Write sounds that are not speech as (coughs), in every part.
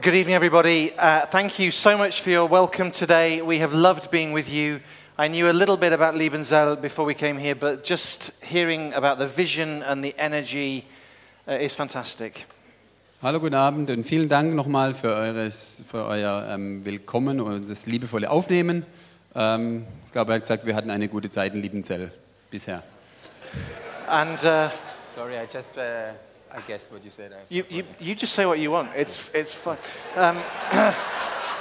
Good evening, everybody. Uh, thank you so much for your welcome today. We have loved being with you. I knew a little bit about Liebenzell before we came here, but just hearing about the vision and the energy uh, is fantastic. Hallo, guten Abend und vielen Dank nochmal für, eures, für euer ähm, Willkommen und das liebevolle Aufnehmen. Ähm, ich glaube, er hat gesagt, wir hatten eine gute Zeit in Liebenzell bisher. And uh, Sorry, I just uh, I guess what you said. you, you, you just say what you want. It's, it's fine. Um, (coughs)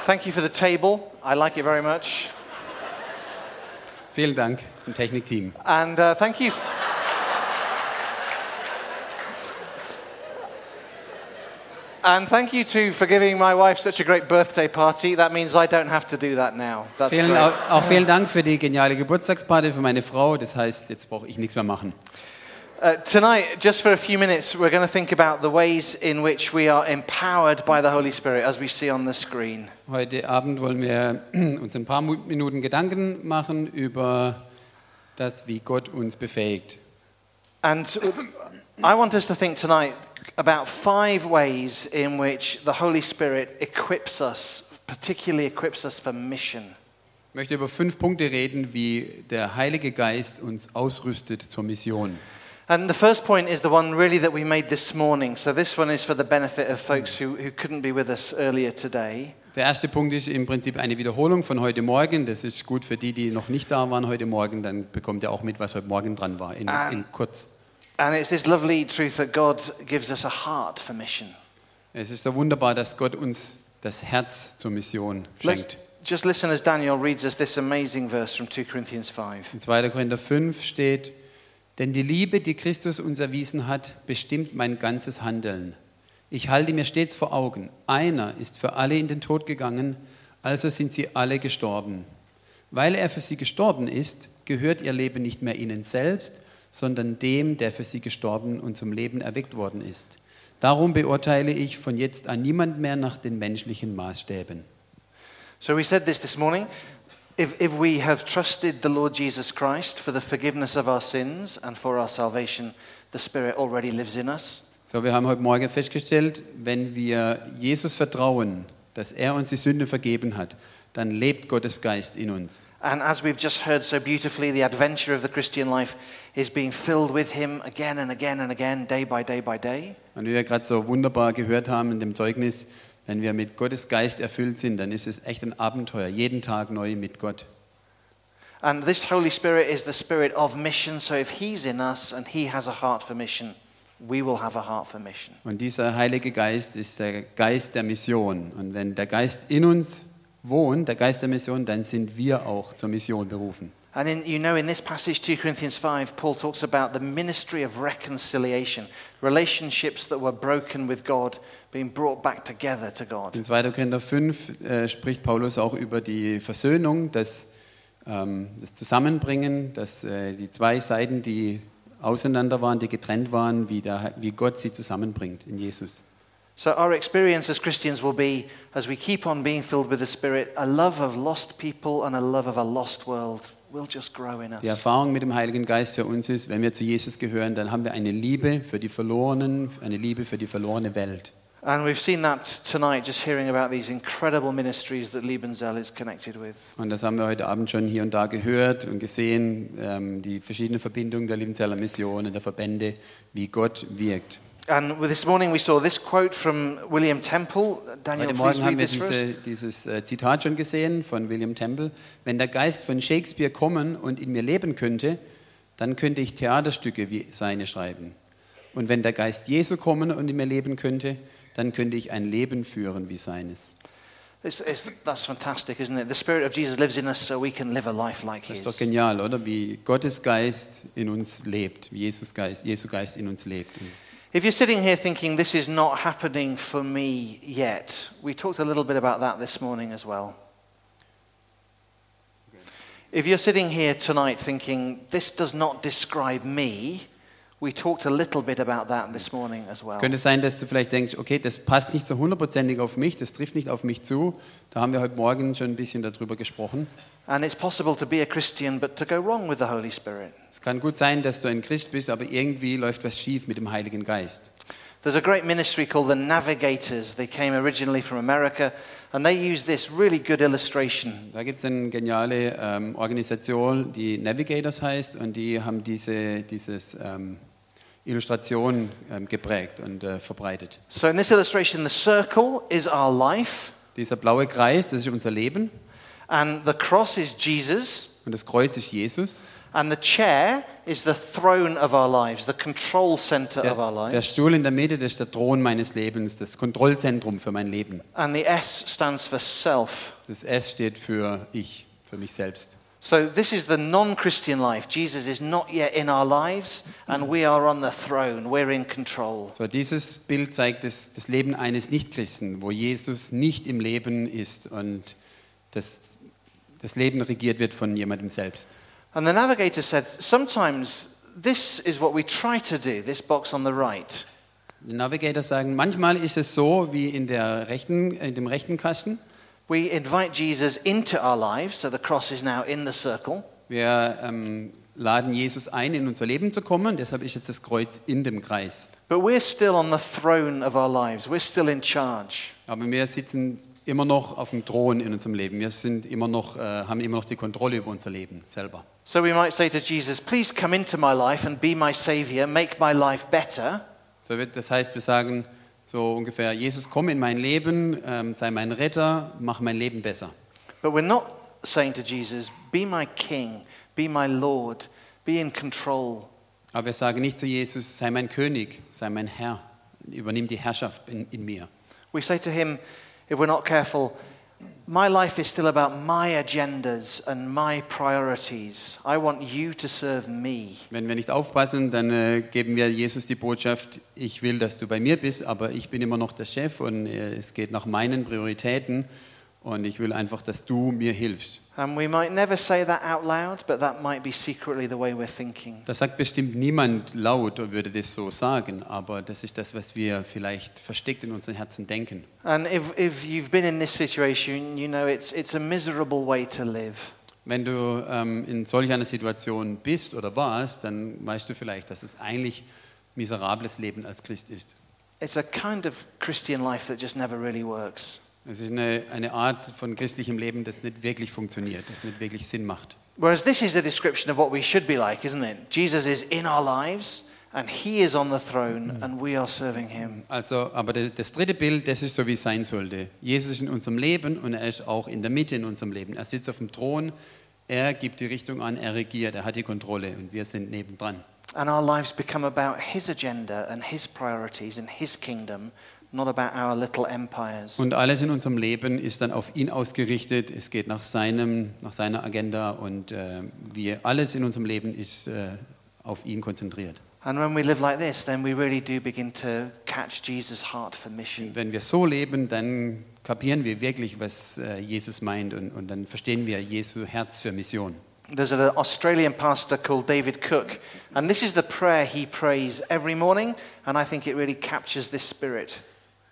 thank you for the table. I like it very much. Vielen Dank im Technikteam. And uh, thank you. f- And thank you too for giving my wife such a great birthday party. That means I don't have to do that now. That's Vielen, great. auch, auch vielen Dank für die geniale Geburtstagsparty für meine Frau. Das heißt, jetzt brauche ich nichts mehr machen. Uh, tonight, just for a few minutes, we're going to think about the ways in which we are empowered by the Holy Spirit, as we see on the screen. Heute Abend wollen wir (clears throat) uns ein paar Minuten Gedanken machen über das, wie Gott uns befähigt. And I want us to think tonight about five ways in which the Holy Spirit equips us, particularly equips us for mission. Ich möchte über fünf Punkte reden, wie der Heilige Geist uns ausrüstet zur Mission. And the first point is the one really that we made this morning. So this one is for the benefit of folks who, who couldn't be with us earlier today. Der erste Punkt ist im Prinzip eine Wiederholung von heute Morgen. Das ist gut für die, die noch nicht da waren heute Morgen. Dann bekommt ihr auch mit, was heute Morgen dran war, in, Ah. in kurz. And it's this lovely truth that God gives us a heart for mission. Es ist so wunderbar, dass Gott uns das Herz zur Mission Let's schenkt. just listen as Daniel reads us this amazing verse from 2 Corinthians 5. In 2. Korinther 5 steht, denn die Liebe, die Christus uns erwiesen hat, bestimmt mein ganzes Handeln. Ich halte mir stets vor Augen, einer ist für alle in den Tod gegangen, also sind sie alle gestorben. Weil er für sie gestorben ist, gehört ihr Leben nicht mehr ihnen selbst, sondern dem, der für sie gestorben und zum Leben erweckt worden ist. Darum beurteile ich von jetzt an niemand mehr nach den menschlichen Maßstäben. So we said this this morning. If, if we have trusted the Lord Jesus Christ for the forgiveness of our sins and for our salvation, the Spirit already lives in us. So, wir haben heute Morgen festgestellt, wenn wir Jesus vertrauen, dass er uns die Sünde vergeben hat, dann lebt Gottes Geist in uns. And as we've just heard so beautifully, the adventure of the Christian life is being filled with Him again and again and again, day by day by day. Und wie wir gerade so wunderbar gehört haben in dem Zeugnis, wenn wir mit Gottes Geist erfüllt sind, dann ist es echt ein Abenteuer, jeden Tag neu mit Gott. And this Holy Spirit is the spirit of mission. So if He's in us and He has a heart for mission, we will have a heart for mission. Und dieser Heilige Geist ist der Geist der Mission. Und wenn der Geist in uns wohnt, der Geist der Mission, dann sind wir auch zur Mission berufen. And in, you know, in this passage, 2 Corinthians 5, Paul talks about the ministry of reconciliation, relationships that were broken with God being brought back together to God. In 2. Korinther 5 äh, spricht Paulus auch über die Versöhnung, das, ähm, das Zusammenbringen, dass äh, die zwei Seiten, die auseinander waren, die getrennt waren, wie, der, wie Gott sie zusammenbringt in Jesus. So, our experience as Christians will be, as we keep on being filled with the Spirit, a love of lost people and a love of a lost world will just grow in Die us. Erfahrung mit dem Heiligen Geist für uns ist, wenn wir zu Jesus gehören, dann haben wir eine Liebe für die Verlorenen, eine Liebe für die verlorene Welt. And we've seen that tonight, just hearing about these incredible ministries that Liebenzell is connected with. Und das haben wir heute Abend schon hier und da gehört und gesehen, ähm, die verschiedenen Verbindungen der Liebenzeller Mission und der Verbände, wie Gott wirkt. And this morning, we saw this quote from William Temple. Daniel, Heute Morgen haben wir diese, dieses äh, Zitat schon gesehen von William Temple. Wenn der Geist von Shakespeare kommen und in mir leben könnte, dann könnte ich Theaterstücke wie seine schreiben. Und wenn der Geist Jesu kommen und in mir leben könnte, dann könnte ich ein Leben führen wie seines. It's, it's, that's fantastic, isn't it? The Spirit of Jesus lives in us so we can live a life like Das ist doch His. genial, oder? Wie Gottes Geist in uns lebt, wie Jesus Geist, Jesu Geist in uns lebt. If you're sitting here thinking this is not happening for me yet, we talked a little bit about that this morning as well. If you're sitting here tonight thinking this does not describe me, we talked a little bit about that this morning as well. Es könnte sein, dass du vielleicht denkst, okay, das passt nicht so hundertprozentig auf mich, das trifft nicht auf mich zu. Da haben wir heute Morgen schon ein bisschen darüber gesprochen. And it's possible to be a Christian but to go wrong with the Holy Spirit. Es kann gut sein, dass du ein Christ bist, aber irgendwie läuft was schief mit dem Heiligen Geist. There's a great ministry called the Navigators. They came originally from America and they use this really good illustration. Da gibt es eine geniale ähm, Organisation, die Navigators heißt, und die haben diese dieses, ähm, Illustration ähm, geprägt und äh, verbreitet. So in this illustration, the circle is our life Dieser blaue Kreis, das ist unser Leben, and the cross is Jesus und das Kreuz ist Jesus. and the chair is the throne of our lives, the control center of our Der, der lives. Stuhl in der Mitte, das ist der Thron meines Lebens, das Kontrollzentrum für mein Leben. And the S stands for self. Das S steht für ich, für mich selbst. So this is the non-Christian life. Jesus is not yet in our lives and we are on the throne. We're in control. So, dieses Bild zeigt das, das Leben eines Nichtchristen, wo Jesus nicht im Leben ist und das, das Leben regiert wird von jemandem selbst. And the navigator said, sometimes this is what we try to do, this box on the right. Die Navigator sagen, manchmal ist es so wie in, der rechten, in dem rechten Kasten. We invite Jesus into our lives, so the cross is now in the circle. Wir ähm, laden Jesus ein, in unser Leben zu kommen, deshalb ist jetzt das Kreuz in dem Kreis. But we're still on the throne of our lives. We're still in charge. Aber wir sitzen immer noch auf dem Thron in unserem Leben. Wir sind immer noch, äh, haben immer noch die Kontrolle über unser Leben selber. So we might say to Jesus, Please come into my life and be my savior, make my life better. So wird, das heißt, wir sagen so ungefähr, Jesus, komm in mein Leben, ähm, sei mein Retter, mach mein Leben besser. But we're not saying to Jesus, Be my king, be my Lord, be in control. Aber wir sagen nicht zu Jesus, sei mein König, sei mein Herr, übernimm die Herrschaft in, in mir. We say to him, if we're not careful, my life is still about my agendas and my priorities. I want you to serve me. Wenn wir nicht aufpassen, dann äh, geben wir Jesus die Botschaft, ich will, dass du bei mir bist, aber ich bin immer noch der Chef und äh, es geht nach meinen Prioritäten und ich will einfach, dass du mir hilfst. And we might never say that out loud, but that might be secretly the way we're thinking. Das sagt bestimmt niemand laut und würde das so sagen, aber das ist das, was wir vielleicht versteckt in unseren Herzen denken. And if, if you've been in this situation, you know it's, it's a miserable way to live. Wenn du ähm, in solch einer Situation bist oder warst, dann weißt du vielleicht, dass es eigentlich miserables Leben als Christ ist. It's a kind of Christian life that just never really works. Es ist eine, eine Art von christlichem Leben, das nicht wirklich funktioniert, das nicht wirklich Sinn macht. Whereas this is a description of what we should be like, isn't it? Jesus is in our lives and he is on the throne and we are serving him. Also, aber das dritte Bild, das ist so, wie es sein sollte. Jesus ist in unserem Leben und er ist auch in der Mitte in unserem Leben. Er sitzt auf dem Thron, er gibt die Richtung an, er regiert, er hat die Kontrolle und wir sind nebendran. And our lives become about his agenda and his priorities and his kingdom, not about our little empires. Und alles in unserem Leben ist dann auf ihn ausgerichtet. Es geht nach, seinem, nach seiner Agenda und äh, wir, alles in unserem Leben ist äh, auf ihn konzentriert. And when we live like this, then we really do begin to catch Jesus' heart for mission. Wenn wir so leben, dann kapieren wir wirklich, was äh, Jesus meint und, und dann verstehen wir Jesu Herz für Mission. There's an Australian pastor called David Cook, and this is the prayer he prays every morning, and I think it really captures this spirit.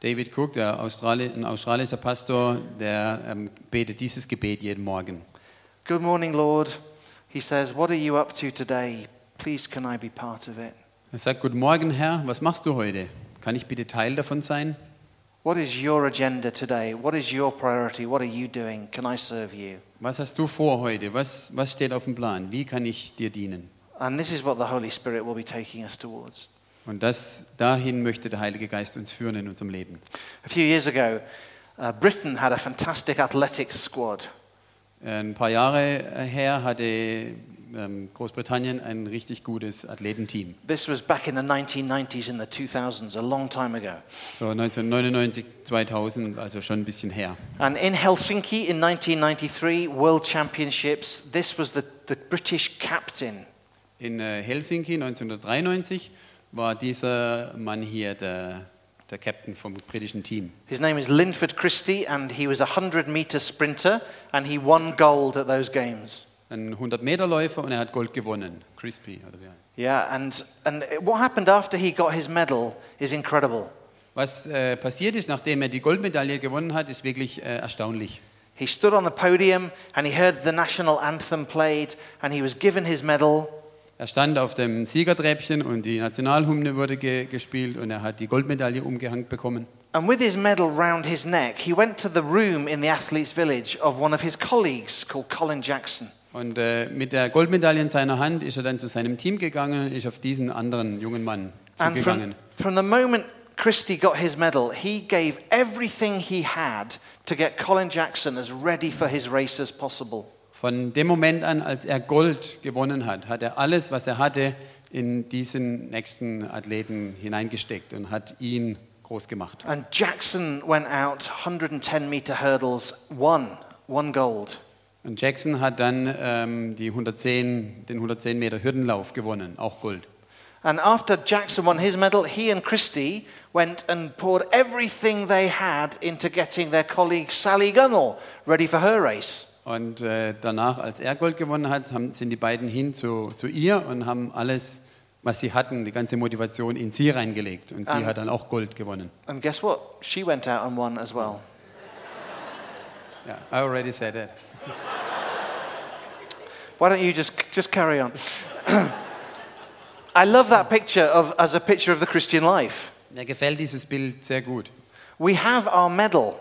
David Cook, der Australi ein australischer Pastor, der ähm, betet dieses Gebet jeden Morgen. Good morning, Lord. He says, What are you up to today? Please, can I be part of it? Er sagt, Guten Morgen, Herr, was machst du heute? Kann ich bitte Teil davon sein? What is your agenda today? What is your priority? What are you doing? Can I serve you? Was hast du vor heute? Was, was steht auf dem Plan? Wie kann ich dir dienen? And this is what the Holy Spirit will be taking us towards. Und das, dahin möchte der Heilige Geist uns führen in unserem Leben. A few years ago, uh, Britain had a fantastic athletics squad. Ein paar Jahre her hatte ähm, Großbritannien ein richtig gutes Athletenteam. This was back in the 1990s and the 2000s, a long time ago. So 1999, 2000, also schon ein bisschen her. And in Helsinki in 1993, World Championships, this was the, the British captain. In äh, Helsinki 1993 war dieser Mann hier der, der Captain vom britischen Team. His name is Linford Christie, and he was a 100 meter sprinter, and he won gold at those games. Ein 100-Meter-Läufer und er hat Gold gewonnen. Crispy, oder wie heißt Yeah, and, and what happened after he got his medal is incredible. Was äh, passiert ist, nachdem er die Goldmedaille gewonnen hat, ist wirklich äh, erstaunlich. He stood on the podium and he heard the national anthem played, and he was given his medal. Er stand auf dem Siegertreppchen und die Nationalhymne wurde ge gespielt und er hat die Goldmedaille umgehängt bekommen. And with his medal round his neck, he went to the room in the athletes' village of one of his colleagues called Colin Jackson. Und äh, mit der Goldmedaille in seiner Hand ist er dann zu seinem Team gegangen und ist auf diesen anderen jungen Mann And from, zugegangen. from the moment Christie got his medal, he gave everything he had to get Colin Jackson as ready for his race as possible. Von dem Moment an, als er Gold gewonnen hat, hat er alles, was er hatte, in diesen nächsten Athleten hineingesteckt und hat ihn groß gemacht. And Jackson went out 110 meter hurdles, won, won gold. Und Jackson hat dann ähm, die 110, den 110 Meter Hürdenlauf gewonnen, auch Gold. And after Jackson won his medal, he and Christie went and poured everything they had into getting their colleague Sally Gunnell ready for her race. Und äh, danach, als er Gold gewonnen hat, haben, sind die beiden hin zu, zu ihr und haben alles, was sie hatten, die ganze Motivation in sie reingelegt. Und sie Ah. hat dann auch Gold gewonnen. And guess what? She went out and won as well. Ja, I already said it. Why don't you just just carry on? (clears throat) I love that picture of as a picture of the Christian life. Mir gefällt dieses Bild sehr gut. We have our medal.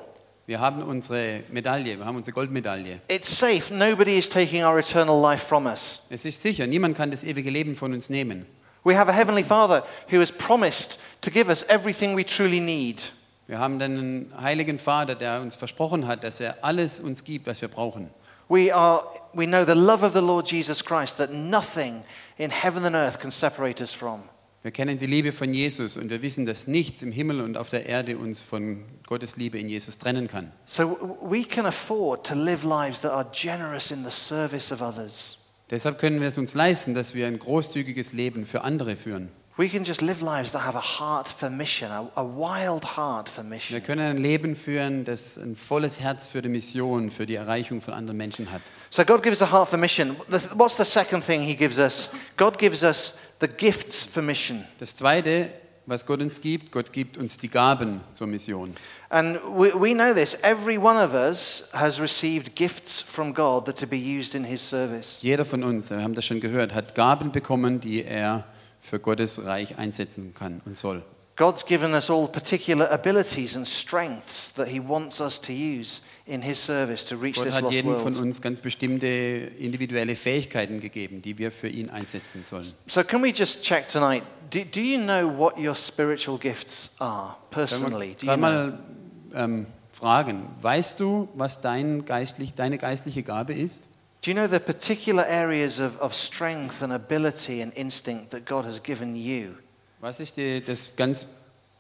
Wir haben unsere Medaille, wir haben unsere Goldmedaille. It's safe. Nobody is taking our eternal life from us. Es ist sicher, niemand kann das ewige Leben von uns nehmen. We have a heavenly Father who has promised to give us everything we truly need. Wir haben einen heiligen Vater, der uns versprochen hat, dass er alles uns gibt, was wir brauchen. We are we know the love of the Lord Jesus Christ that nothing in heaven and earth can separate us from. Wir kennen die Liebe von Jesus und wir wissen, dass nichts im Himmel und auf der Erde uns von Gottes Liebe in Jesus trennen kann. So we can afford to live lives that are generous in the service of others. Deshalb können wir es uns leisten, dass wir ein großzügiges Leben für andere führen. We can just live lives that have a heart for mission, a, a wild heart for Wir mission. können ein Leben führen, das ein volles Herz für die Mission, für die Erreichung von anderen Menschen hat. So God gives a heart for mission. What's the second thing He gives us? God gives us the gifts for mission. Das Zweite, was Gott uns gibt, Gott gibt uns die Gaben zur Mission. And we, we know this. Every one of us has received gifts from God that to be used in His service. Jeder von uns, wir haben das schon gehört, hat Gaben bekommen, die er für Gottes Reich einsetzen kann und soll. God's given us all particular abilities and strengths that He wants us to use in His service to reach Gott this hat jedem von uns ganz bestimmte individuelle Fähigkeiten gegeben, die wir für ihn einsetzen sollen. So, can we just check tonight? Do, do you know what your spiritual gifts are personally? Do you know? mal ähm, fragen, weißt du, was dein geistlich, deine geistliche Gabe ist? Do you know the particular areas of, of strength and ability and instinct that God has given you? Was ist die, das ganz,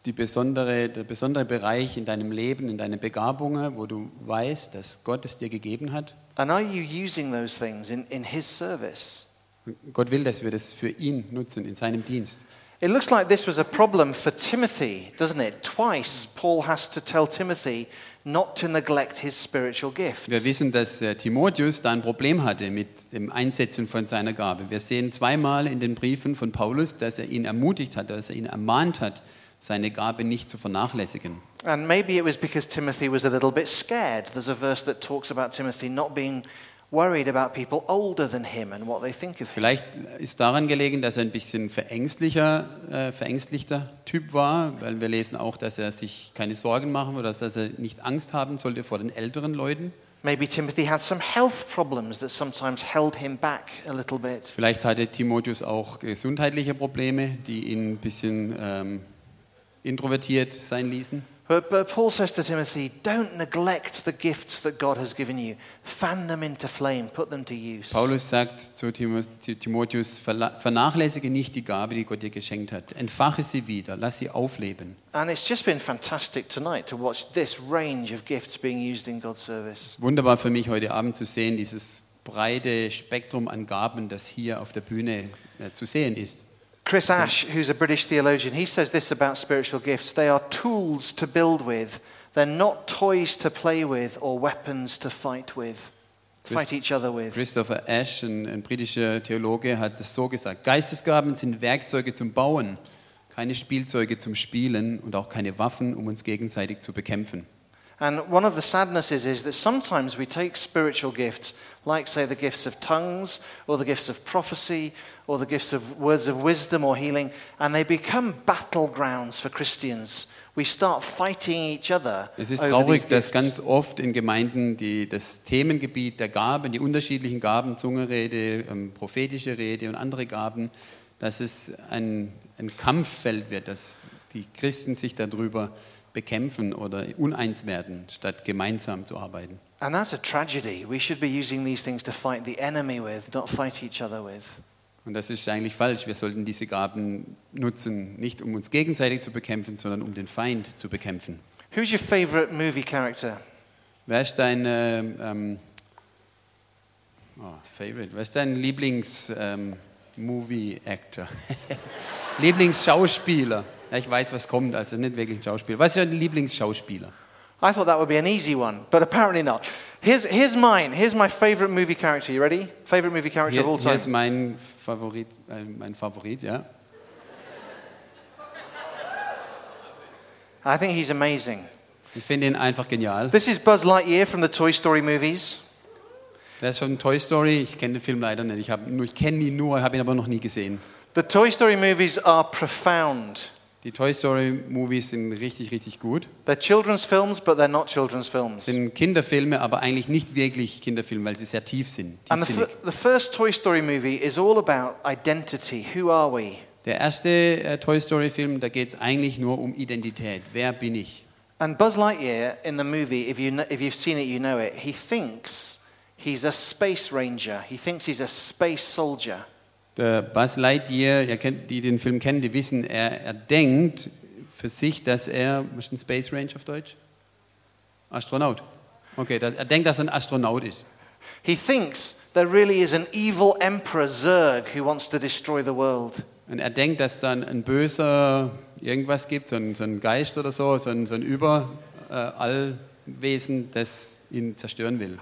die besondere, der besondere Bereich in deinem Leben, in deinen Begabungen, wo du weißt, dass Gott es dir gegeben hat? And are you using those things in, in His service? Gott will, dass wir das für ihn nutzen, in seinem Dienst. It looks like this was a problem for Timothy, doesn't it? Twice Paul has to tell Timothy not to neglect his spiritual gifts. Wir wissen, dass äh, Timotheus da ein Problem hatte mit dem Einsetzen von seiner Gabe. Wir sehen zweimal in den Briefen von Paulus, dass er ihn ermutigt hat, dass er ihn ermahnt hat, seine Gabe nicht zu vernachlässigen. And maybe it was because Timothy was a little bit scared. There's a verse that talks about Timothy not being Vielleicht ist daran gelegen, dass er ein bisschen verängstlicher, äh, verängstlichter Typ war, weil wir lesen auch, dass er sich keine Sorgen machen oder dass er nicht Angst haben sollte vor den älteren Leuten. Maybe Timothy had some health problems that sometimes held him back a little bit. Vielleicht hatte Timotheus auch gesundheitliche Probleme, die ihn ein bisschen ähm, introvertiert sein ließen. But, but Paul says to Timothy, don't neglect the gifts that God has given you. Fan them into flame, put them to use. Paulus sagt zu Timo- zu Timotheus, "Verla- vernachlässige nicht die Gabe, die Gott dir geschenkt hat. Entfache sie wieder, lass sie aufleben. And it's just been fantastic tonight to watch this range of gifts being used in God's service. Wunderbar für mich heute Abend zu sehen, dieses breite Spektrum an Gaben, das hier auf der Bühne äh, zu sehen ist. Chris Ash, who's a British theologian, he says this about spiritual gifts they are tools to build with, they're not toys to play with or weapons to fight with, fight each other with. Christopher Ash, ein, ein britischer Theologe, hat es so gesagt. Geistesgaben sind Werkzeuge zum Bauen, keine Spielzeuge zum Spielen und auch keine Waffen, um uns gegenseitig zu bekämpfen. And one of the sadnesses is that sometimes we take spiritual gifts, like, say, the gifts of tongues, or the gifts of prophecy, or the gifts of words of wisdom or healing, and they become battlegrounds for Christians. We start fighting each other. Es ist traurig, dass ganz oft in Gemeinden die, das Themengebiet der Gaben, die unterschiedlichen Gaben, Zungenrede, ähm, prophetische Rede und andere Gaben, dass es ein, ein Kampffeld wird, dass die Christen sich darüber bekämpfen oder uneins werden, statt gemeinsam zu arbeiten. And that's a tragedy. We should be using these things to fight the enemy with, not fight each other with. Und das ist eigentlich falsch. Wir sollten diese Gaben nutzen, nicht um uns gegenseitig zu bekämpfen, sondern um den Feind zu bekämpfen. Who's your favorite movie character? Wer ist dein ähm, ähm, oh, Favorite? Wer ist dein Lieblings-Movie-Actor? (laughs) Lieblingsschauspieler? Ja, ich weiß, was kommt, also nicht wirklich ein Schauspieler. Was ist dein Lieblingsschauspieler? I thought that would be an easy one, but apparently not. Here's, here's mine. Here's my favorite movie character. You ready? Favorite movie character Hier, of all time. mein Favorit, äh, uh, mein Favorit, ja. I think he's amazing. Ich finde ihn einfach genial. This is Buzz Lightyear from the Toy Story movies. Der ist von Toy Story. Ich kenne den Film leider nicht. Ich, hab nur- ich kenne ihn nur, habe ihn aber noch nie gesehen. The Toy Story movies are profound. Die Toy Story Movies sind richtig, richtig gut. They're children's films, but they're not children's films. sind Kinderfilme, aber eigentlich nicht wirklich Kinderfilme, weil sie sehr tief sind. And the, the first Toy Story movie is all about identity. Who are we? Der erste äh, Toy Story Film, da geht es eigentlich nur um Identität. Wer bin ich? And Buzz Lightyear in the movie, if, you kn- if you've seen it, you know it, he thinks he's a space ranger. He thinks he's a space soldier. Der Buzz Lightyear, ihr kennt, die den Film kennen, die wissen, er, er denkt für sich, dass er, was ist ein Space Range auf Deutsch? Astronaut. Okay, dass, er denkt, dass er ein Astronaut ist. He thinks there really is an evil emperor, Zurg, who wants to destroy the world. Und er denkt, dass dann ein böser irgendwas gibt, so ein, so ein Geist oder so, so ein, so ein Überallwesen, das ihn zerstören will.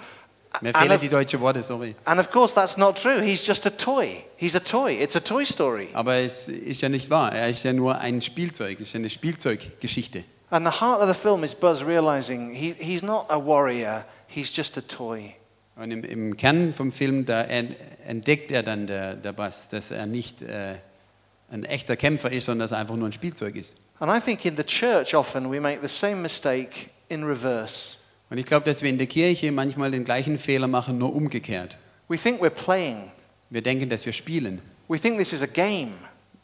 Mir fehlen die deutschen Worte, sorry. And of course, that's not true. He's just a toy. He's a toy. It's a toy story. Aber es ist ja nicht wahr. Er ist ja nur ein Spielzeug. Es ist eine Spielzeuggeschichte. And the heart of the film is Buzz realizing he, he's not a warrior, he's just a toy. Und im, im Kern vom Film, da en- entdeckt er dann, der, der Bass, dass er nicht äh, ein echter Kämpfer ist, sondern dass er einfach nur ein Spielzeug ist. And I think in the church, often we make the same mistake in reverse. Und ich glaube, dass wir in der Kirche manchmal den gleichen Fehler machen, nur umgekehrt. We think we're playing, Wir denken, dass wir spielen. we think this is a game.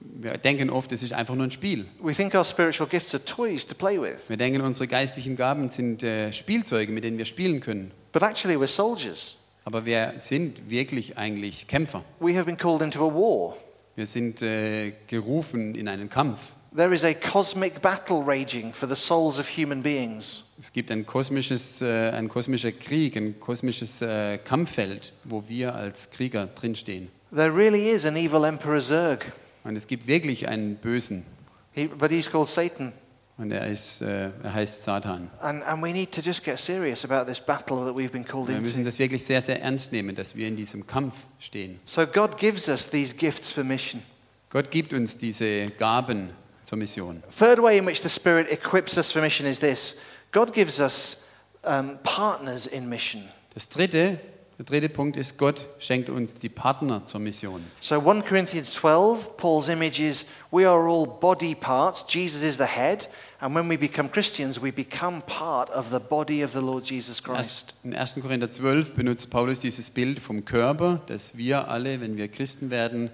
Wir denken oft, es ist einfach nur ein Spiel. We think our spiritual gifts are toys to play with. Wir denken, unsere geistlichen Gaben sind äh, Spielzeuge, mit denen wir spielen können. But actually, we're soldiers. Aber wir sind wirklich eigentlich Kämpfer. We have been called into a war. Wir sind äh, gerufen in einen Kampf. There is a cosmic battle raging for the souls of human beings. Es gibt ein, kosmisches, äh, ein kosmischer Krieg, ein kosmisches äh, Kampffeld, wo wir als Krieger drinstehen. There really is an evil emperor Zurg, Und es gibt wirklich einen Bösen. he, but he's called Satan. Und er, ist, äh, er heißt Satan. And, and we need to just get serious about this battle that we've been called Wir müssen das wirklich sehr, sehr ernst nehmen, dass wir in diesem Kampf stehen. So God gives us these gifts for mission. Gott gibt uns diese Gaben zur Mission. Third way in which the Spirit equips us for mission is this God gives us um, partners in mission. Das dritte, der dritte Punkt ist, Gott schenkt uns die Partner zur Mission. So 1 Corinthians 12, Paul's image is we are all body parts. Jesus is the head. And when we become Christians, we become part of the body of the Lord Jesus Christ. In 1. Korinther 12 benutzt Paulus dieses Bild vom Körper, dass wir alle, wenn wir Christen werden,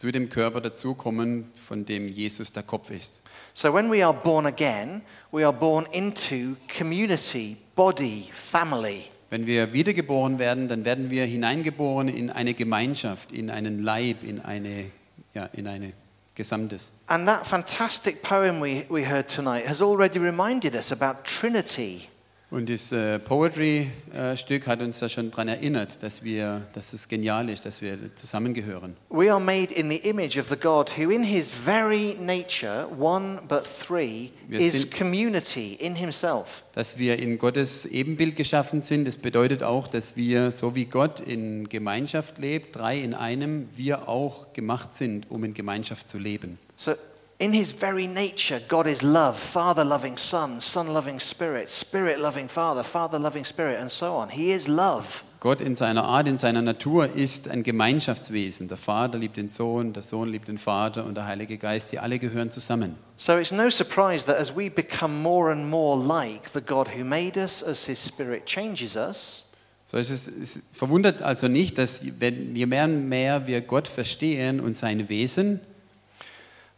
zu dem Körper dazukommen, von dem Jesus der Kopf ist. So when we are born again, we are born into community, body, family. Wenn wir wiedergeboren werden, dann werden wir hineingeboren in eine Gemeinschaft, in einen Leib, in eine, ja, in eine Gesamtes. And that fantastic poem we, we heard tonight has already reminded us about Trinity. Und das äh, Poetry-Stück hat uns da schon daran erinnert, dass, wir, dass es genial ist, dass wir zusammengehören. We are made in the image of the God who, in his very nature, one but three, Wir is community in himself. Dass wir in Gottes Ebenbild geschaffen sind, das bedeutet auch, dass wir, so wie Gott in Gemeinschaft lebt, drei in einem, wir auch gemacht sind, um in Gemeinschaft zu leben. So, in his very nature, God is love, Father loving Son, Son loving Spirit, Spirit loving Father, Father loving Spirit, and so on. He is love. Gott in seiner Art, in seiner Natur ist ein Gemeinschaftswesen. Der Vater liebt den Sohn, der Sohn liebt den Vater und der Heilige Geist, die alle gehören zusammen. So it's no surprise that as we become more and more like the God who made us, as his Spirit changes us, So ist es, es verwundert also nicht, dass wenn je mehr und mehr wir Gott verstehen und sein Wesen,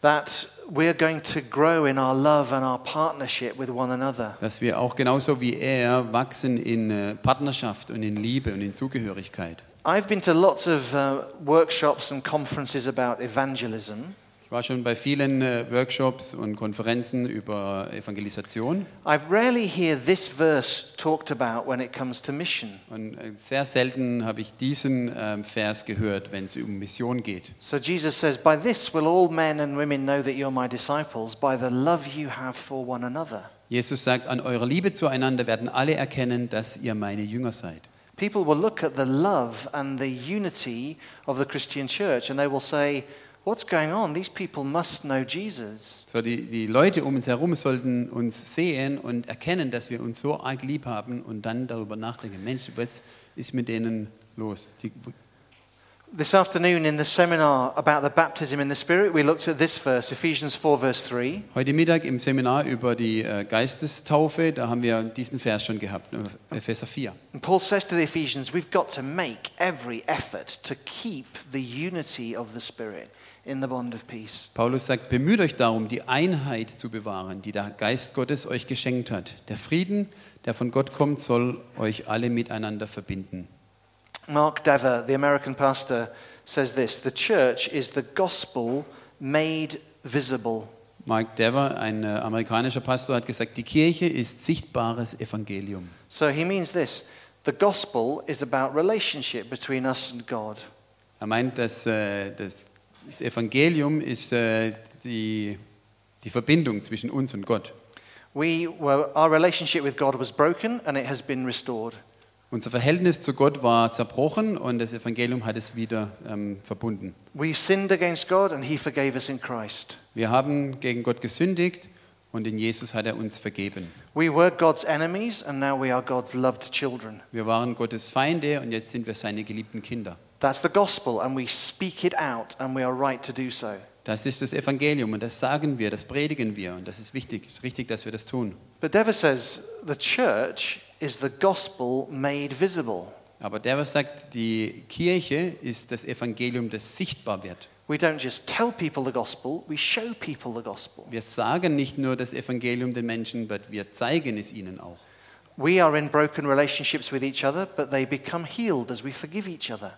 that we're going to grow in our love and our partnership with one another. dass wir auch genauso wie er wachsen in äh, Partnerschaft und in Liebe und in Zugehörigkeit. I've been to lots of uh, workshops and conferences about evangelism, war schon bei vielen äh, Workshops und Konferenzen über Evangelisation I rarely hear this verse talked about when it comes to mission. und äh, sehr selten habe ich diesen ähm, Vers gehört, wenn es um Mission geht. So Jesus says, By this will all men and women know that you're my disciples, by the love you have for one another. Jesus sagt, an eurer Liebe zueinander werden alle erkennen, dass ihr meine Jünger seid. People will look at the love and the unity of the Christian church and they will say, What's going on? These people must know Jesus. So, die, die Leute um uns herum sollten uns sehen und erkennen, dass wir uns so arg lieb haben und dann darüber nachdenken, Mensch, was ist mit denen los? Die, This afternoon in the seminar about the baptism in the Spirit, we looked at this verse, Ephesians 4, verse 3. heute Mittag im Seminar über die äh, Geistestaufe, da haben wir diesen Vers schon gehabt, äh, Epheser 4. And Paul says to the Ephesians, We've got to make every effort to keep the unity of the Spirit in the bond of peace. Paulus sagt, bemüht euch darum, die Einheit zu bewahren, die der Geist Gottes euch geschenkt hat. Der Frieden, der von Gott kommt, soll euch alle miteinander verbinden. Mark Dever, the American pastor, says this The church is the gospel made visible. Mike Dever, ein äh, amerikanischer Pastor, hat gesagt, die Kirche ist sichtbares Evangelium. So he means this the gospel is about relationship between us and God. Er meint, dass äh, das, Evangelium ist äh, die, die Verbindung zwischen uns und Gott. We were, our relationship with God was broken and it has been restored. Unser Verhältnis zu Gott war zerbrochen und das Evangelium hat es wieder ähm, verbunden. We sinned against God and he forgave us in Christ. Wir haben gegen Gott gesündigt und in Jesus hat er uns vergeben. We were God's enemies and now we are God's loved children. Wir waren Gottes Feinde und jetzt sind wir seine geliebten Kinder. That's the gospel and we speak it out and we are right to do so. Das ist das Evangelium und das sagen wir, das predigen wir und das ist wichtig. Es ist richtig, dass wir das tun. But Dever says the church is the gospel made visible. Aber was sagt, die Kirche ist das Evangelium, das sichtbar wird. We don't just tell people the gospel, we show people the gospel. Wir sagen nicht nur das Evangelium den Menschen, but wir zeigen es ihnen auch. We are in broken relationships with each other, but they become healed as we forgive each other.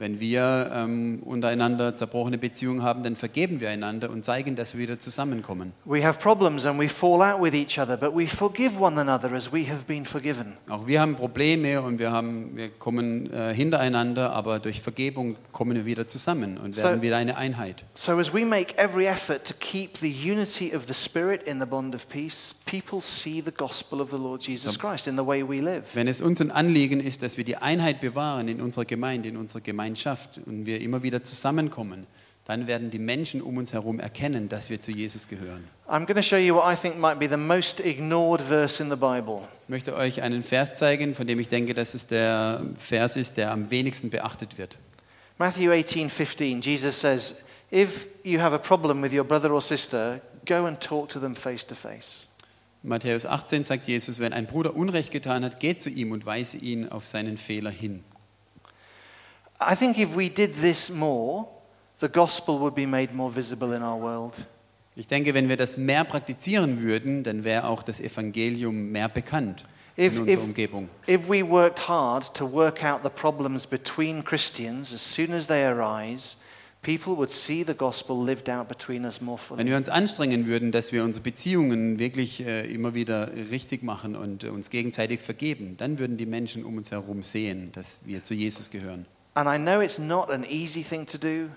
Wenn wir ähm, untereinander zerbrochene Beziehungen haben, dann vergeben wir einander und zeigen, dass wir wieder zusammenkommen. We have problems and we fall out with each other, but we forgive one another as we have been forgiven. Auch wir haben Probleme und wir, haben, wir kommen äh, hintereinander, aber durch Vergebung kommen wir wieder zusammen und werden So- wieder eine Einheit. So, as we make every effort to keep the unity of the Spirit in the bond of peace, people see the gospel of the Lord Jesus Christ in the way we live. Wenn es uns ein Anliegen ist, dass wir die Einheit bewahren in unserer Gemeinde, in unserer Gemeinschaft und wir immer wieder zusammenkommen, dann werden die Menschen um uns herum erkennen, dass wir zu Jesus gehören. Ich möchte euch einen Vers zeigen, von dem ich denke, dass es der Vers ist, der am wenigsten beachtet wird. Matthew 18:15 Jesus says, "If you have a problem with your brother or sister, go and talk to them face to face." Matthäus 18 sagt Jesus, wenn ein Bruder Unrecht getan hat, geht zu ihm und weise ihn auf seinen Fehler hin. I think if we did this more, the gospel would be made more visible in our world. Ich denke, wenn wir das mehr praktizieren würden, dann wäre auch das Evangelium mehr bekannt If- in unserer if- Umgebung. If we worked hard to work out the problems between Christians as soon as they arise, people would see the gospel lived out between us more Wenn fully. wir uns anstrengen würden, dass wir unsere Beziehungen wirklich äh, immer wieder richtig machen und äh, uns gegenseitig vergeben, dann würden die Menschen um uns herum sehen, dass wir zu Jesus gehören. And I know it's not an easy thing to do,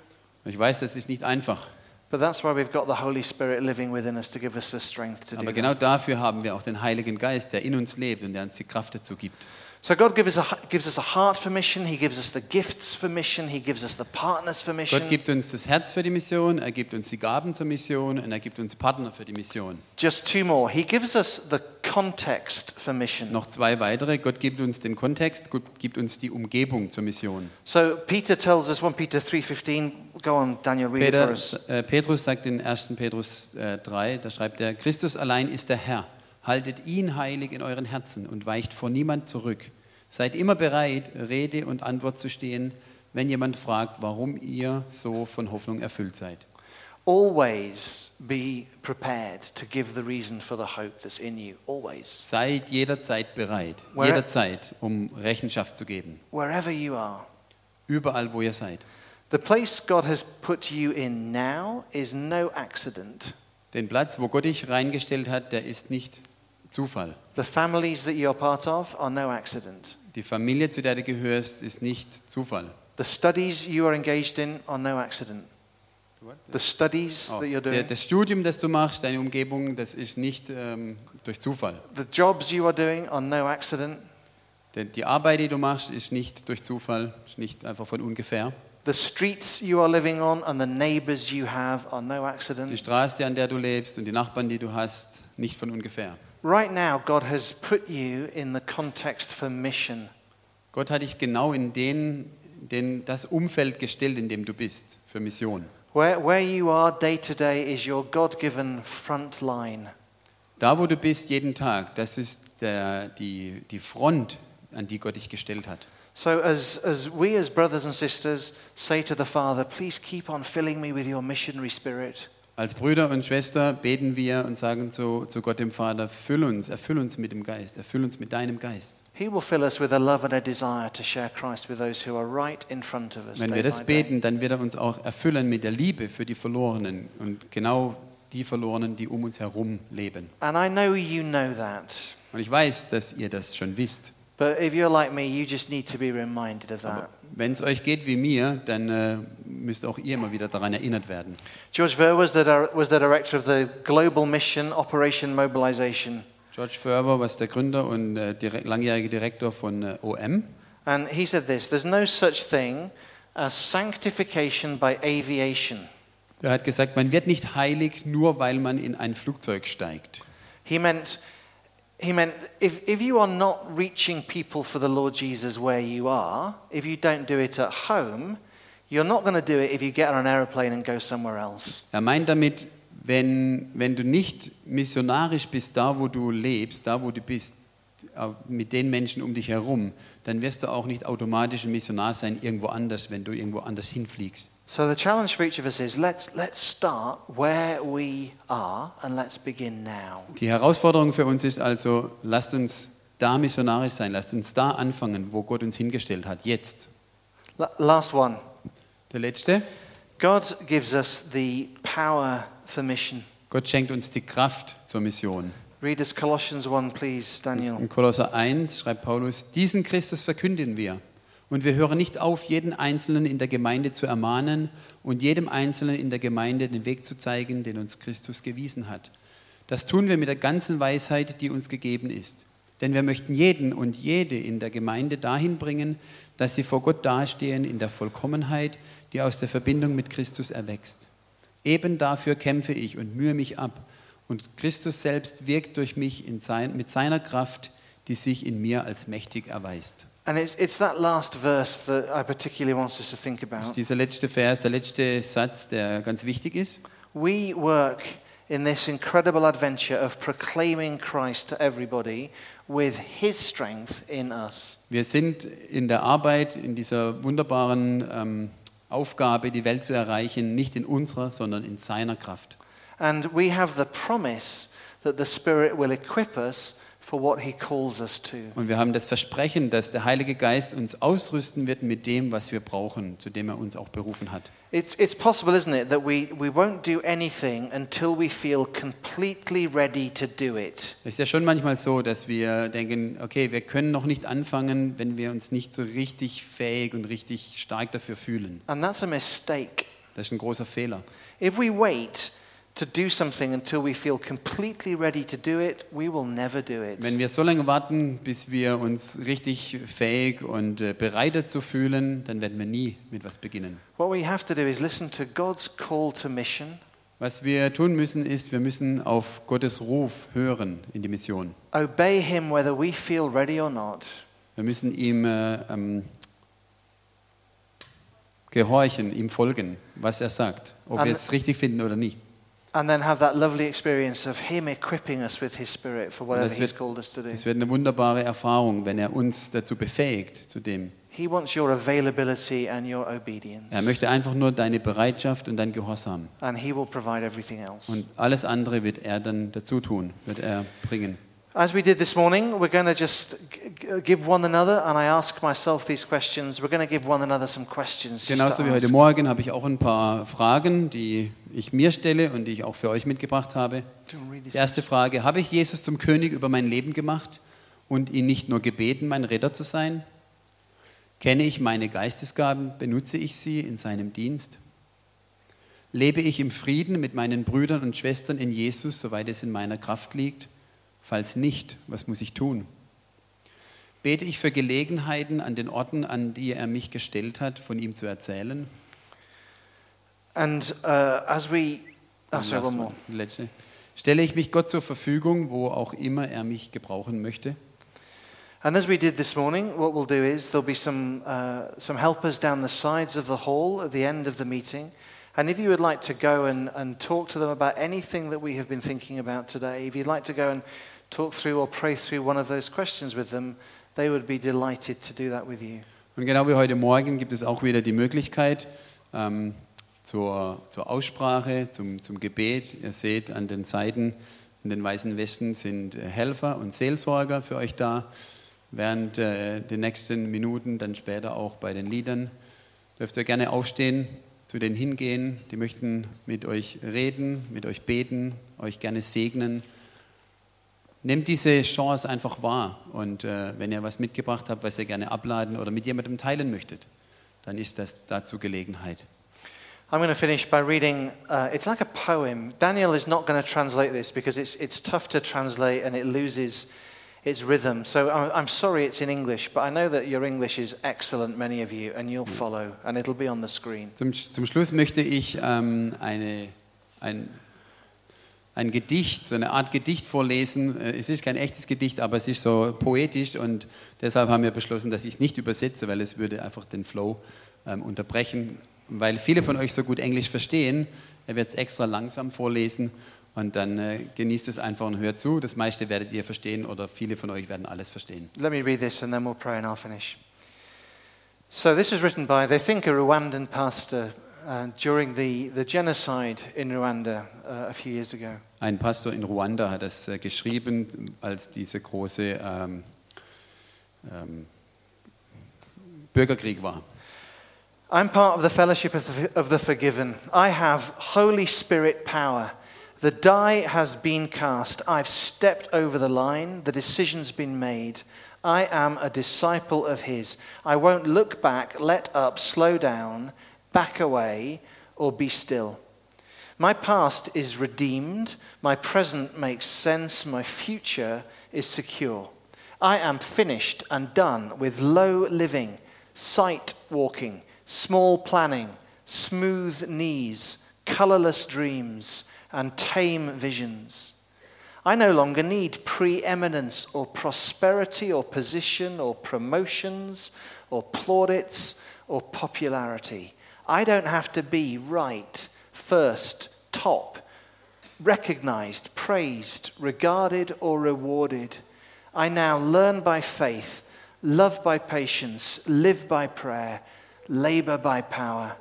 Ich weiß, das ist nicht einfach, but that's why we've got the Holy Spirit living within us to give us the strength to do aber genau dafür haben wir auch den Heiligen Geist, der in uns lebt und der uns die Kraft dazu gibt. So God gives us, a, gives us a heart for mission. He gives us the gifts for mission. He gives us the partners for mission. Gott gibt uns das Herz für die Mission, er gibt uns die Gaben zur Mission und er gibt uns Partner für die Mission. Just two more. He gives us the context for mission. Noch zwei weitere. Gott gibt uns den Kontext, Gott gibt uns die Umgebung zur Mission. So Peter tells us 1 Peter 3:15. Go on, Daniel, read it for Peter, us. äh, Petrus sagt in 1. Petrus äh, 3, da schreibt er, Christus allein ist der Herr. Haltet ihn heilig in euren Herzen und weicht vor niemand zurück. Seid immer bereit, Rede und Antwort zu stehen, wenn jemand fragt, warum ihr so von Hoffnung erfüllt seid. Always be prepared to give the reason for the hope that's in you. Always. Seid jederzeit bereit, Where- jederzeit, um Rechenschaft zu geben. Wherever you are. Überall, wo ihr seid. The place God has put you in now is no accident. Den Platz, wo Gott dich reingestellt hat, der ist nicht Zufall. The families that you are part of are no accident. Die Familie, zu der du gehörst, ist nicht Zufall. The studies you are engaged in are no accident. The studies Oh, that you're der, doing, das Studium, das du machst, deine Umgebung, das ist nicht ähm, durch Zufall. the jobs you are doing are no accident. Der, die Arbeit, die du machst, ist nicht durch Zufall, ist nicht einfach von ungefähr. The streets you are living on and the neighbors you have are no Die accident. Straße, an der du lebst und die Nachbarn, die du hast, nicht von ungefähr. Right now, God has put you in the context for mission. Gott hat dich genau in den, den, das Umfeld gestellt, in dem du bist, für Mission. Where, where you are day to day is your God given front line. Da, wo du bist, jeden Tag, das ist der, die, die Front, an die Gott dich gestellt hat. So, as, as we as brothers and sisters say to the Father, please keep on filling me with your missionary spirit. Als Brüder und Schwester beten wir und sagen zu, zu Gott dem Vater, füll uns, erfüll uns mit dem Geist, erfüll uns mit deinem Geist. He will fill us with a love and a desire to share Christ with those who are right in front of us. Wenn wir das beten, dann wird er uns auch erfüllen mit der Liebe für die Verlorenen und genau die Verlorenen, die um uns herum leben. And I know you know that. Und ich weiß, dass ihr das schon wisst. But if you're like me, you just need to be reminded of that. Wenn es euch geht wie mir, dann äh, müsst auch ihr immer wieder daran erinnert werden. George Ver was the, was the director of the Global Mission Operation Mobilization. George Ferber war der Gründer und äh, direk- langjährige Direktor von äh, OM. And he said this There's no such thing as sanctification by aviation. Er hat gesagt, man wird nicht heilig, nur weil man in ein Flugzeug steigt. He meant, he meant if, if you are not reaching people for the Lord Jesus where you are, if you don't do it at home, you're not going to do it if you get on an aeroplane and go somewhere else. Er meint damit, wenn, wenn du nicht missionarisch bist, da wo du lebst, da wo du bist, äh, mit den Menschen um dich herum, dann wirst du auch nicht automatisch ein Missionar sein irgendwo anders, wenn du irgendwo anders hinfliegst. So the challenge for each of us is let's, let's start where we are and let's begin now. Die Herausforderung für uns ist also, lasst uns da missionarisch sein, lasst uns da anfangen, wo Gott uns hingestellt hat, jetzt. La- last one. Der letzte, God gives us the power for mission. Gott schenkt uns die Kraft zur Mission. Read us Colossians 1, please, Daniel. In Kolosser 1 schreibt Paulus, diesen Christus verkünden wir. Und wir hören nicht auf, jeden Einzelnen in der Gemeinde zu ermahnen und jedem Einzelnen in der Gemeinde den Weg zu zeigen, den uns Christus gewiesen hat. Das tun wir mit der ganzen Weisheit, die uns gegeben ist. Denn wir möchten jeden und jede in der Gemeinde dahin bringen, dass sie vor Gott dastehen in der Vollkommenheit, die aus der Verbindung mit Christus erwächst. Eben dafür kämpfe ich und mühe mich ab. Und Christus selbst wirkt durch mich in sein, mit seiner Kraft, die sich in mir als mächtig erweist. And it's, it's that last verse that I particularly want us to think about. dieser letzte Vers, der letzte Satz, der ganz wichtig ist. We work in this incredible adventure of proclaiming Christ to everybody with his strength in us. Wir sind in der Arbeit, in dieser wunderbaren ähm, Aufgabe, die Welt zu erreichen, nicht in unserer, sondern in seiner Kraft. And we have the promise that the Spirit will equip us Und wir haben das Versprechen, dass der Heilige Geist uns ausrüsten wird mit dem, was wir brauchen, zu dem er uns auch berufen hat. It's, it's possible, isn't it, that we, we won't do anything until we feel completely ready to do it. Es ist ja schon manchmal so, dass wir denken, okay, wir können noch nicht anfangen, wenn wir uns nicht so richtig fähig und richtig stark dafür fühlen. And that's a mistake. Das ist ein großer Fehler. If we wait to do something until we feel completely ready to do it, we will never do it. Wenn wir so lange warten, bis wir uns richtig fähig und äh, bereit dazu fühlen, dann werden wir nie mit was beginnen. What we have to do is listen to God's call to mission, Was wir tun müssen, ist, wir müssen auf Gottes Ruf hören in die Mission. obey Him whether we feel ready or not, Wir müssen ihm äh, ähm, gehorchen, ihm folgen, was er sagt, ob An- wir es richtig finden oder nicht. And then have that lovely experience of Him equipping us with His Spirit for whatever das He's wird- called us to do. Es wird eine wunderbare Erfahrung, wenn er uns dazu befähigt, zu dem. He wants your availability and your obedience, Er möchte einfach nur deine Bereitschaft und dein Gehorsam. and He will provide everything else. Und alles andere wird er dann dazu tun, wird er bringen. As we did this morning, we're going to just give one another, and I ask myself these questions. We're going to give one another some questions. Genauso wie heute. Morgen habe ich auch ein paar Fragen, die ich mir stelle und die ich auch für euch mitgebracht habe. Die erste Frage, habe ich Jesus zum König über mein Leben gemacht und ihn nicht nur gebeten, mein Retter zu sein? Kenne ich meine Geistesgaben, benutze ich sie in seinem Dienst? Lebe ich im Frieden mit meinen Brüdern und Schwestern in Jesus, soweit es in meiner Kraft liegt? Falls nicht, was muss ich tun? Bete ich für Gelegenheiten an den Orten, an die er mich gestellt hat, von ihm zu erzählen? And uh, as we, oh, sorry, one more. letzte. Stelle ich mich Gott zur Verfügung, wo auch immer er mich gebrauchen möchte? And as we did this morning, what we'll do is there'll be some uh, some helpers down the sides of the hall at the end of the meeting. And if you would like to go and, and talk to them about anything that we have been thinking about today, if you'd like to go and talk through or pray through one of those questions with them, they would be delighted to do that with you. Und genau wie heute Morgen gibt es auch wieder die Möglichkeit ähm, zur, zur Aussprache, zum, zum Gebet. Ihr seht an den Seiten, in den weißen Westen sind äh, Helfer und Seelsorger für euch da. Während äh, den nächsten Minuten, dann später auch bei den Liedern, dürft ihr gerne aufstehen, zu denen hingehen. Die möchten mit euch reden, mit euch beten, euch gerne segnen. Nehmt diese Chance einfach wahr und äh, wenn ihr was mitgebracht habt, was ihr gerne abladen oder mit jemandem teilen möchtet, dann ist das dazu Gelegenheit. I'm going to finish by reading. Uh, it's like a poem. Daniel is not going to translate this because it's, it's tough to translate and it loses its rhythm. So I'm, I'm sorry it's in English, but I know that your English is excellent, many of you, and you'll follow, and it'll be on the screen. Zum, zum Schluss möchte ich ähm, eine, ein, ein Gedicht, so eine Art Gedicht vorlesen. Äh, Es ist kein echtes Gedicht, aber es ist so poetisch und deshalb haben wir beschlossen, dass ich es nicht übersetze, weil es würde einfach den Flow ähm, unterbrechen. Weil viele von euch so gut Englisch verstehen, er wird es extra langsam vorlesen und dann äh, genießt es einfach und hört zu. Das meiste werdet ihr verstehen oder viele von euch werden alles verstehen. Let me read this and then we'll pray and I'll finish. So, this was written by, they think, a Rwandan pastor uh, during the, the genocide in Rwanda uh, a few years ago. Ein Pastor in Ruanda hat das äh, geschrieben, als diese große ähm, ähm, Bürgerkrieg war. I'm part of the fellowship of the, of the forgiven. I have Holy Spirit power. The die has been cast. I've stepped over the line. The decision's been made. I am a disciple of His. I won't look back, let up, slow down, back away, or be still. My past is redeemed. My present makes sense. My future is secure. I am finished and done with low living, sight walking, small planning, smooth knees, colorless dreams, and tame visions. I no longer need preeminence or prosperity or position or promotions or plaudits or popularity. I don't have to be right, first, top, recognized, praised, regarded, or rewarded. I now learn by faith, love by patience, live by prayer, labor by power.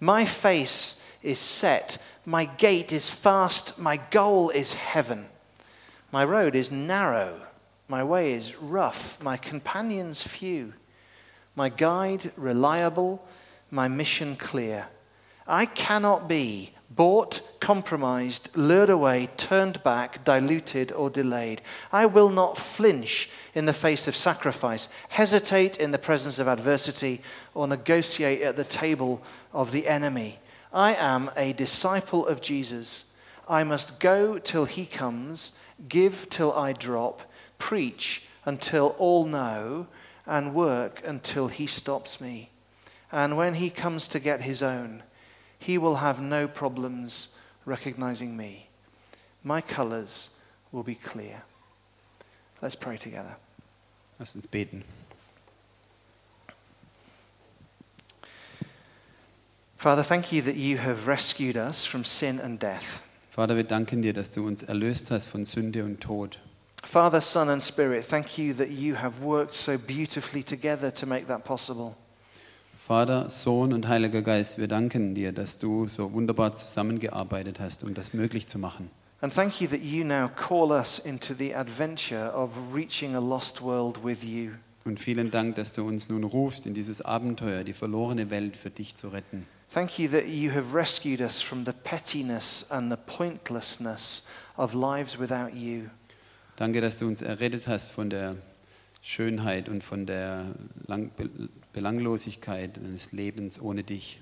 My face is set, my gate is fast, my goal is heaven. My road is narrow, My way is rough, my companions few, my guide reliable, my mission clear. I cannot be bought, compromised, lured away, turned back, diluted, or delayed. I will not flinch in the face of sacrifice, hesitate in the presence of adversity, or negotiate at the table of the enemy. I am a disciple of Jesus. I must go till he comes, give till I drop, preach until all know, and work until he stops me. And when he comes to get his own, he will have no problems recognizing me. My colors will be clear. Let's pray together. Lass uns beten. Father, thank you that you have rescued us from sin and death. Vater, wir danken dir, dass du uns erlöst hast von Sünde und Tod. Father, Son, and Spirit, thank you that you have worked so beautifully together to make that possible. Vater, Sohn und Heiliger Geist, wir danken dir, dass du so wunderbar zusammengearbeitet hast, um das möglich zu machen. And thank you that you now call us into the adventure of reaching a lost world with you. Und vielen Dank, dass du uns nun rufst, in dieses Abenteuer, die verlorene Welt für dich zu retten. Thank you that you have rescued us from the pettiness and the pointlessness of lives without you. Danke, dass du uns errettet hast von der Schönheit und von der Lang Belanglosigkeit eines Lebens ohne dich.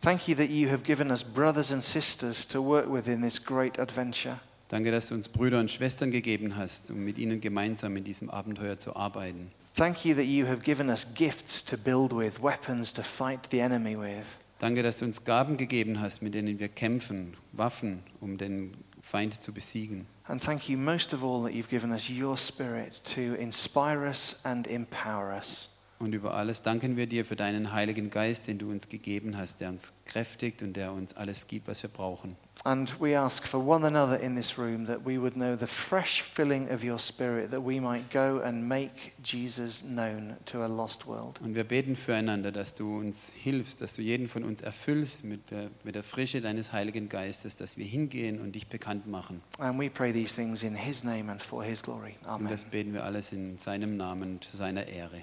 Thank you that you have given us brothers and sisters to work with in this great adventure. Danke, dass du uns Brüder und Schwestern gegeben hast, um mit ihnen gemeinsam in diesem Abenteuer zu arbeiten. Thank you that you have given us gifts to build with, weapons to fight the enemy with. Danke, dass du uns Gaben gegeben hast, mit denen wir kämpfen, Waffen, um den Feind zu besiegen. And thank you most of all that you've given us your spirit to inspire us and empower us. Und über alles danken wir dir für deinen Heiligen Geist, den du uns gegeben hast, der uns kräftigt und der uns alles gibt, was wir brauchen. And we ask for one another in this room that we would know the fresh filling of your spirit, that we might go and make Jesus known to a lost world. Und wir beten füreinander, dass du uns hilfst, dass du jeden von uns erfüllst mit der, mit der Frische deines Heiligen Geistes, dass wir hingehen und dich bekannt machen. And we pray these things in his name and for his glory. Und Amen. das beten wir alles in seinem Namen, zu seiner Ehre.